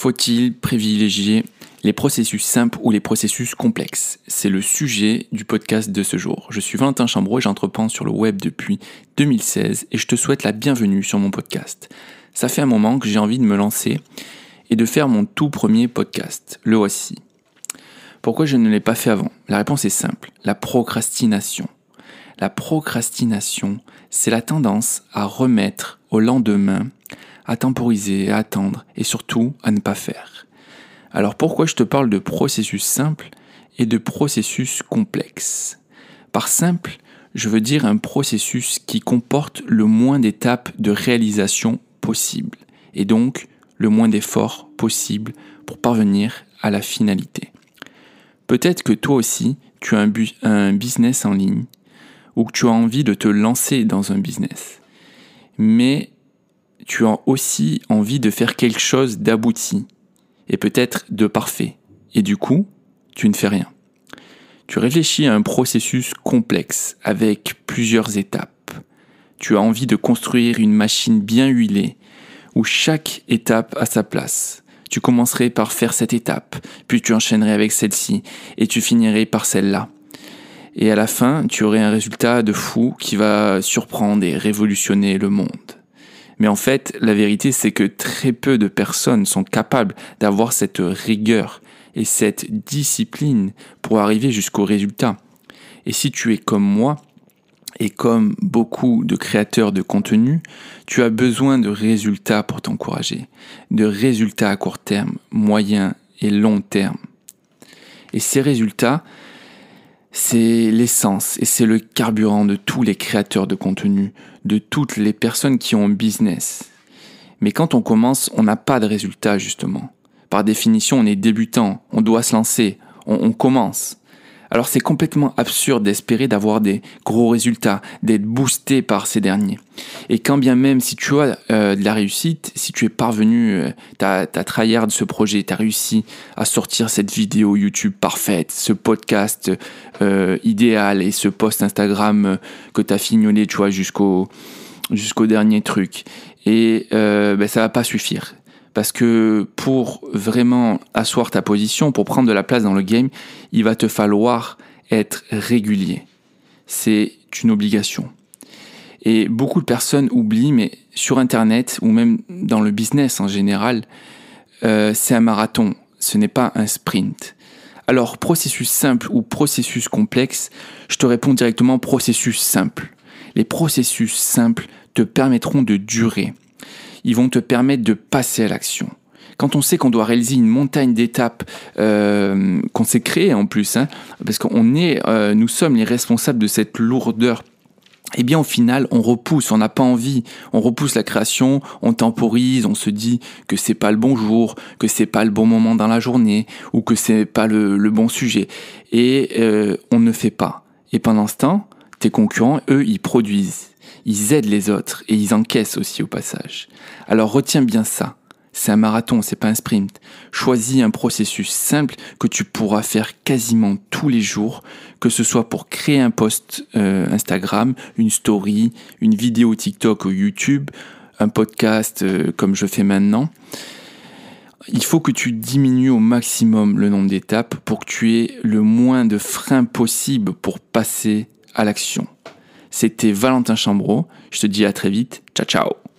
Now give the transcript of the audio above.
Faut-il privilégier les processus simples ou les processus complexes? C'est le sujet du podcast de ce jour. Je suis Valentin Chambreau et j'entreprends sur le web depuis 2016 et je te souhaite la bienvenue sur mon podcast. Ça fait un moment que j'ai envie de me lancer et de faire mon tout premier podcast. Le voici. Pourquoi je ne l'ai pas fait avant? La réponse est simple. La procrastination. La procrastination, c'est la tendance à remettre au lendemain à temporiser, à attendre et surtout à ne pas faire. Alors pourquoi je te parle de processus simple et de processus complexe? Par simple, je veux dire un processus qui comporte le moins d'étapes de réalisation possible et donc le moins d'efforts possible pour parvenir à la finalité. Peut-être que toi aussi, tu as un, un business en ligne ou que tu as envie de te lancer dans un business. Mais tu as aussi envie de faire quelque chose d'abouti et peut-être de parfait. Et du coup, tu ne fais rien. Tu réfléchis à un processus complexe avec plusieurs étapes. Tu as envie de construire une machine bien huilée où chaque étape a sa place. Tu commencerais par faire cette étape, puis tu enchaînerais avec celle-ci, et tu finirais par celle-là. Et à la fin, tu aurais un résultat de fou qui va surprendre et révolutionner le monde. Mais en fait, la vérité, c'est que très peu de personnes sont capables d'avoir cette rigueur et cette discipline pour arriver jusqu'au résultat. Et si tu es comme moi, et comme beaucoup de créateurs de contenu, tu as besoin de résultats pour t'encourager, de résultats à court terme, moyen et long terme. Et ces résultats, c'est l'essence et c'est le carburant de tous les créateurs de contenu, de toutes les personnes qui ont un business. Mais quand on commence, on n'a pas de résultat justement. Par définition, on est débutant, on doit se lancer, on, on commence. Alors c'est complètement absurde d'espérer d'avoir des gros résultats, d'être boosté par ces derniers. Et quand bien même si tu as euh, de la réussite, si tu es parvenu, euh, tu as, de ce projet, tu as réussi à sortir cette vidéo YouTube parfaite, ce podcast euh, idéal et ce post Instagram que tu as fignolé, tu vois, jusqu'au jusqu'au dernier truc. Et euh, ben, ça va pas suffire. Parce que pour vraiment asseoir ta position, pour prendre de la place dans le game, il va te falloir être régulier. C'est une obligation. Et beaucoup de personnes oublient, mais sur Internet ou même dans le business en général, euh, c'est un marathon, ce n'est pas un sprint. Alors, processus simple ou processus complexe, je te réponds directement processus simple. Les processus simples te permettront de durer ils vont te permettre de passer à l'action. Quand on sait qu'on doit réaliser une montagne d'étapes euh, qu'on s'est créée en plus, hein, parce qu'on est, euh, nous sommes les responsables de cette lourdeur eh bien au final on repousse, on n'a pas envie, on repousse la création, on temporise, on se dit que c'est pas le bon jour, que c'est pas le bon moment dans la journée, ou que c'est pas le, bon sujet, et euh, on ne fait pas. Et pendant ce temps, tes concurrents, eux, ils produisent ils aident les autres et ils encaissent aussi au passage. Alors retiens bien ça. C'est un marathon, c'est pas un sprint. Choisis un processus simple que tu pourras faire quasiment tous les jours, que ce soit pour créer un post euh, Instagram, une story, une vidéo TikTok ou YouTube, un podcast euh, comme je fais maintenant. Il faut que tu diminues au maximum le nombre d'étapes pour que tu aies le moins de freins possible pour passer à l'action. C'était Valentin Chambreau. Je te dis à très vite. Ciao ciao